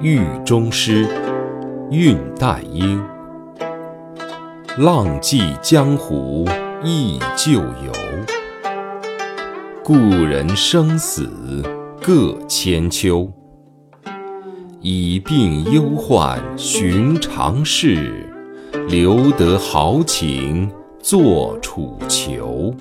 狱中诗，韵带英。浪迹江湖忆旧游，故人生死各千秋。以病忧患寻常事，留得豪情作楚囚。